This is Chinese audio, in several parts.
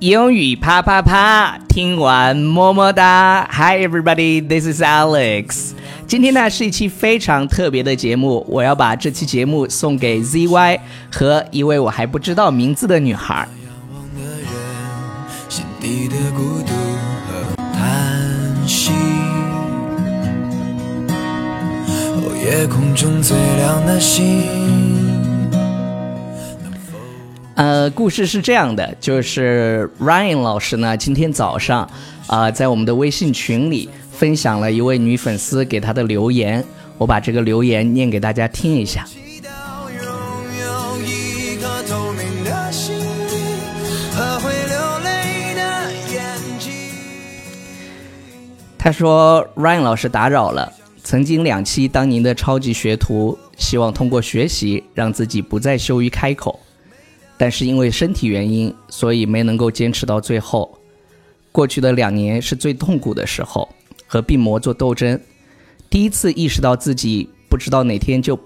英语啪啪啪，听完么么哒。Hi everybody, this is Alex。今天呢是一期非常特别的节目，我要把这期节目送给 ZY 和一位我还不知道名字的女孩。心底的孤独和叹息，哦，夜空中最亮的星。呃，故事是这样的，就是 Ryan 老师呢，今天早上啊，在我们的微信群里分享了一位女粉丝给他的留言，我把这个留言念给大家听一下。他说：“Ryan 老师打扰了，曾经两期当您的超级学徒，希望通过学习让自己不再羞于开口。”但是因为身体原因，所以没能够坚持到最后。过去的两年是最痛苦的时候，和病魔做斗争。第一次意识到自己不知道哪天就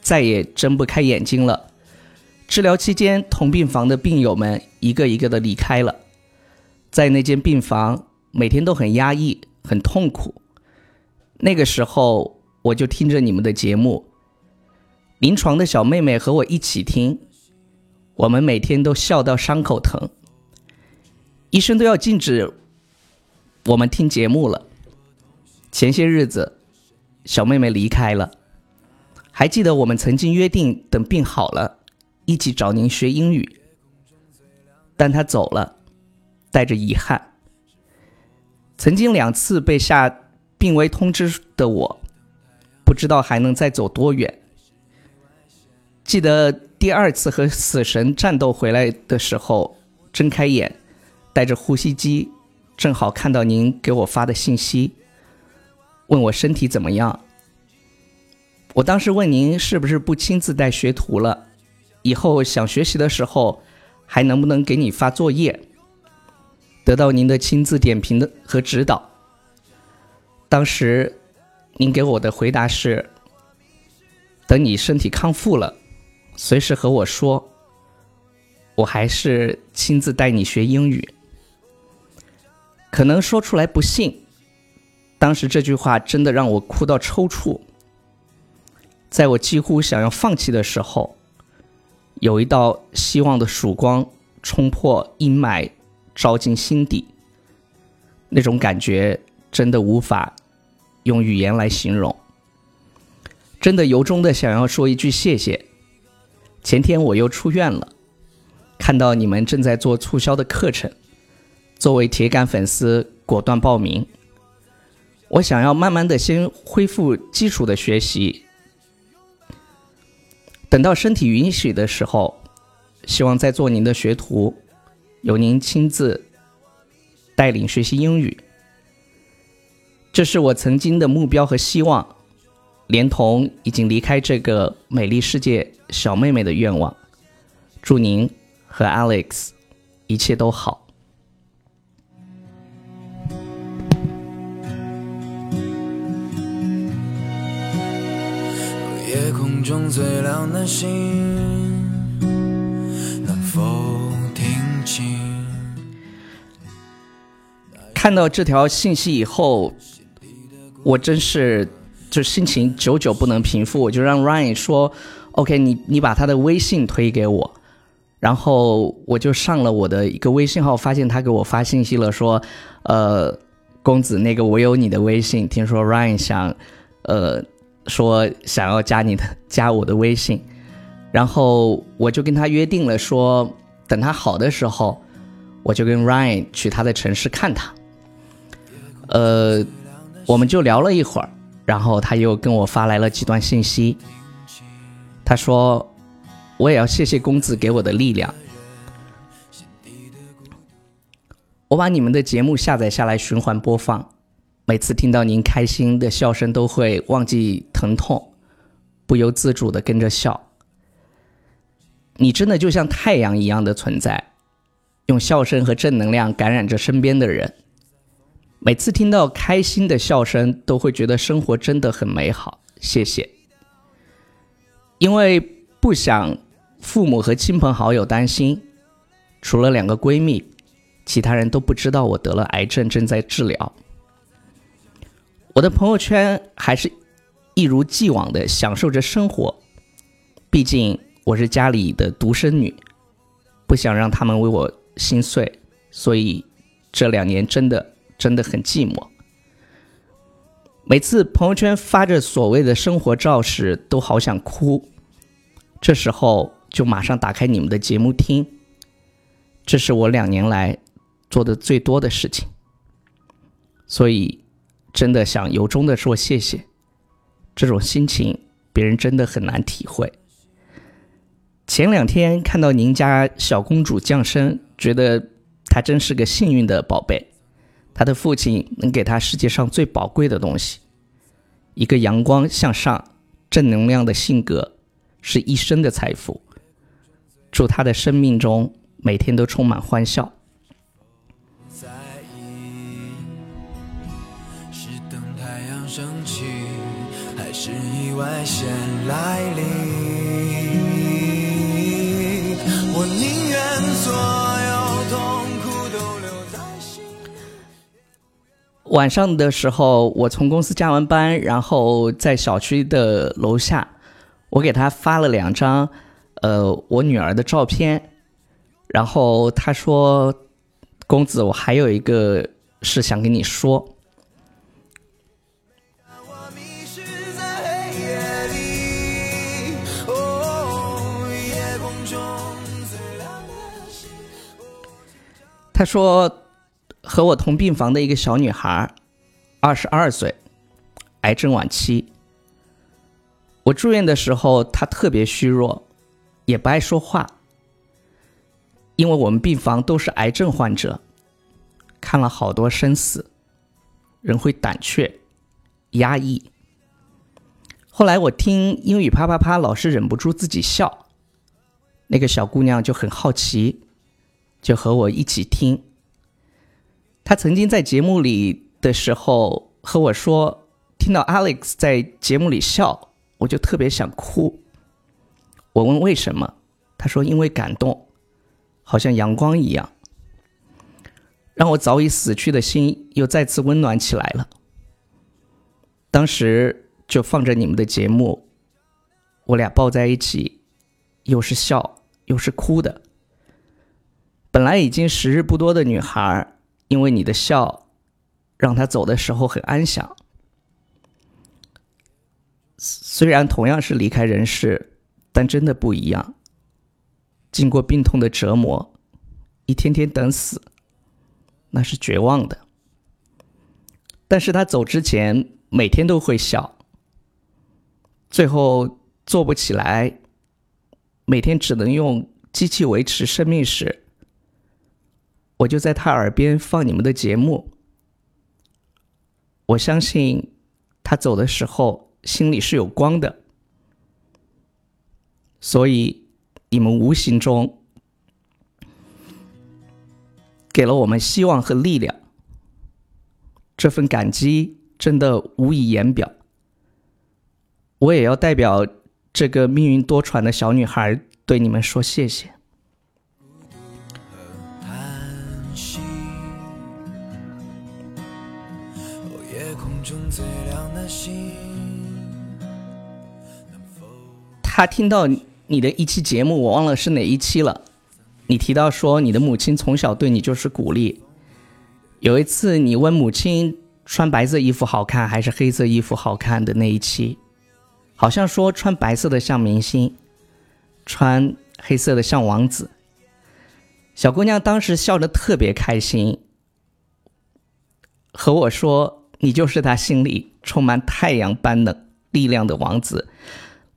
再也睁不开眼睛了。治疗期间，同病房的病友们一个一个的离开了，在那间病房每天都很压抑、很痛苦。那个时候，我就听着你们的节目，临床的小妹妹和我一起听。我们每天都笑到伤口疼，医生都要禁止我们听节目了。前些日子，小妹妹离开了，还记得我们曾经约定等病好了，一起找您学英语。但她走了，带着遗憾。曾经两次被下病危通知的我，不知道还能再走多远。记得。第二次和死神战斗回来的时候，睁开眼，带着呼吸机，正好看到您给我发的信息，问我身体怎么样。我当时问您是不是不亲自带学徒了，以后想学习的时候还能不能给你发作业？得到您的亲自点评的和指导。当时您给我的回答是：等你身体康复了。随时和我说，我还是亲自带你学英语。可能说出来不信，当时这句话真的让我哭到抽搐。在我几乎想要放弃的时候，有一道希望的曙光冲破阴霾，照进心底。那种感觉真的无法用语言来形容。真的由衷的想要说一句谢谢。前天我又出院了，看到你们正在做促销的课程，作为铁杆粉丝果断报名。我想要慢慢的先恢复基础的学习，等到身体允许的时候，希望再做您的学徒，由您亲自带领学习英语。这是我曾经的目标和希望。连同已经离开这个美丽世界小妹妹的愿望，祝您和 Alex 一切都好。夜空中最亮的星，能否听清？看到这条信息以后，我真是。就心情久久不能平复，我就让 Ryan 说：“OK，你你把他的微信推给我。”然后我就上了我的一个微信号，发现他给我发信息了，说：“呃，公子，那个我有你的微信，听说 Ryan 想，呃，说想要加你的 加我的微信。”然后我就跟他约定了，说等他好的时候，我就跟 Ryan 去他的城市看他。呃，我们就聊了一会儿。然后他又跟我发来了几段信息。他说：“我也要谢谢公子给我的力量。我把你们的节目下载下来循环播放，每次听到您开心的笑声，都会忘记疼痛，不由自主的跟着笑。你真的就像太阳一样的存在，用笑声和正能量感染着身边的人。”每次听到开心的笑声，都会觉得生活真的很美好。谢谢，因为不想父母和亲朋好友担心，除了两个闺蜜，其他人都不知道我得了癌症，正在治疗。我的朋友圈还是一如既往的享受着生活，毕竟我是家里的独生女，不想让他们为我心碎，所以这两年真的真的很寂寞。每次朋友圈发着所谓的生活照时，都好想哭。这时候就马上打开你们的节目听，这是我两年来做的最多的事情。所以，真的想由衷的说谢谢。这种心情，别人真的很难体会。前两天看到您家小公主降生，觉得她真是个幸运的宝贝。他的父亲能给他世界上最宝贵的东西，一个阳光向上、正能量的性格，是一生的财富。祝他的生命中每天都充满欢笑。在意是等太阳升起，还是意外先来临？我宁愿所有痛。晚上的时候，我从公司加完班，然后在小区的楼下，我给他发了两张，呃，我女儿的照片，然后他说：“公子，我还有一个事想跟你说。”他说。和我同病房的一个小女孩，二十二岁，癌症晚期。我住院的时候，她特别虚弱，也不爱说话。因为我们病房都是癌症患者，看了好多生死，人会胆怯、压抑。后来我听英语啪啪啪，老是忍不住自己笑。那个小姑娘就很好奇，就和我一起听。他曾经在节目里的时候和我说，听到 Alex 在节目里笑，我就特别想哭。我问为什么，他说因为感动，好像阳光一样，让我早已死去的心又再次温暖起来了。当时就放着你们的节目，我俩抱在一起，又是笑又是哭的。本来已经时日不多的女孩。因为你的笑，让他走的时候很安详。虽然同样是离开人世，但真的不一样。经过病痛的折磨，一天天等死，那是绝望的。但是他走之前，每天都会笑。最后做不起来，每天只能用机器维持生命时。我就在他耳边放你们的节目，我相信他走的时候心里是有光的，所以你们无形中给了我们希望和力量，这份感激真的无以言表。我也要代表这个命运多舛的小女孩对你们说谢谢。他听到你的一期节目，我忘了是哪一期了。你提到说你的母亲从小对你就是鼓励。有一次你问母亲穿白色衣服好看还是黑色衣服好看的那一期，好像说穿白色的像明星，穿黑色的像王子。小姑娘当时笑得特别开心，和我说。你就是她心里充满太阳般的力量的王子，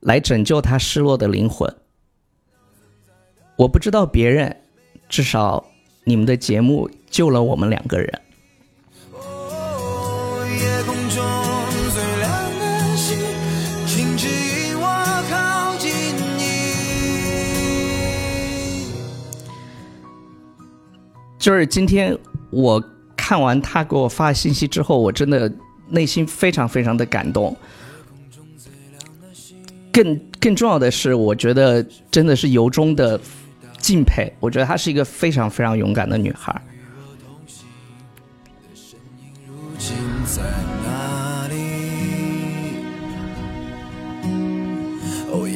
来拯救他失落的灵魂。我不知道别人，至少你们的节目救了我们两个人。就是今天我。看完他给我发信息之后，我真的内心非常非常的感动。更更重要的是，我觉得真的是由衷的敬佩。我觉得她是一个非常非常勇敢的女孩。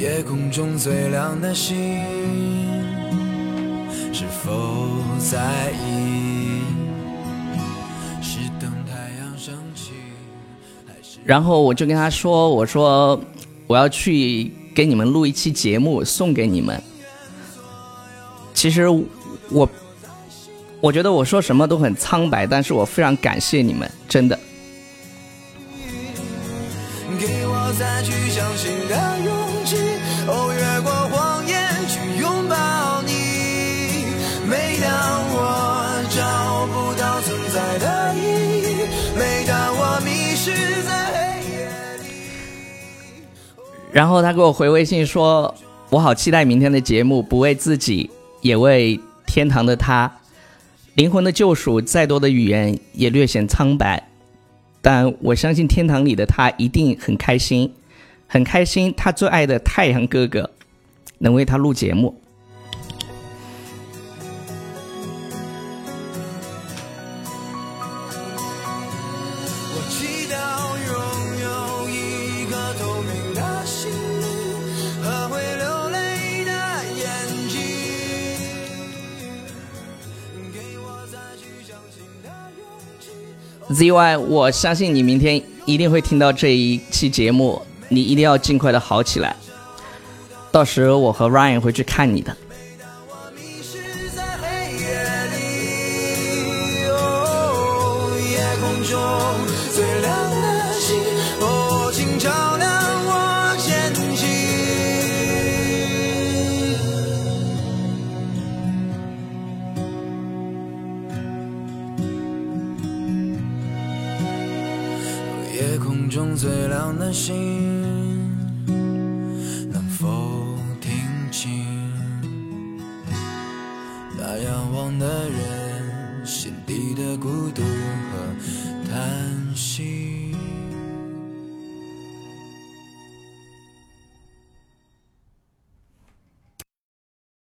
夜空中最亮的星，是否在意？是等太阳升起，还是？然后我就跟他说：“我说，我要去给你们录一期节目，送给你们。其实我我觉得我说什么都很苍白，但是我非常感谢你们，真的。给我再去相信的勇然后他给我回微信说：“我好期待明天的节目，不为自己，也为天堂的他。灵魂的救赎，再多的语言也略显苍白，但我相信天堂里的他一定很开心，很开心。他最爱的太阳哥哥能为他录节目。我 ZY，我相信你明天一定会听到这一期节目，你一定要尽快的好起来。到时我和 Ryan 会去看你的。夜空中最亮的星，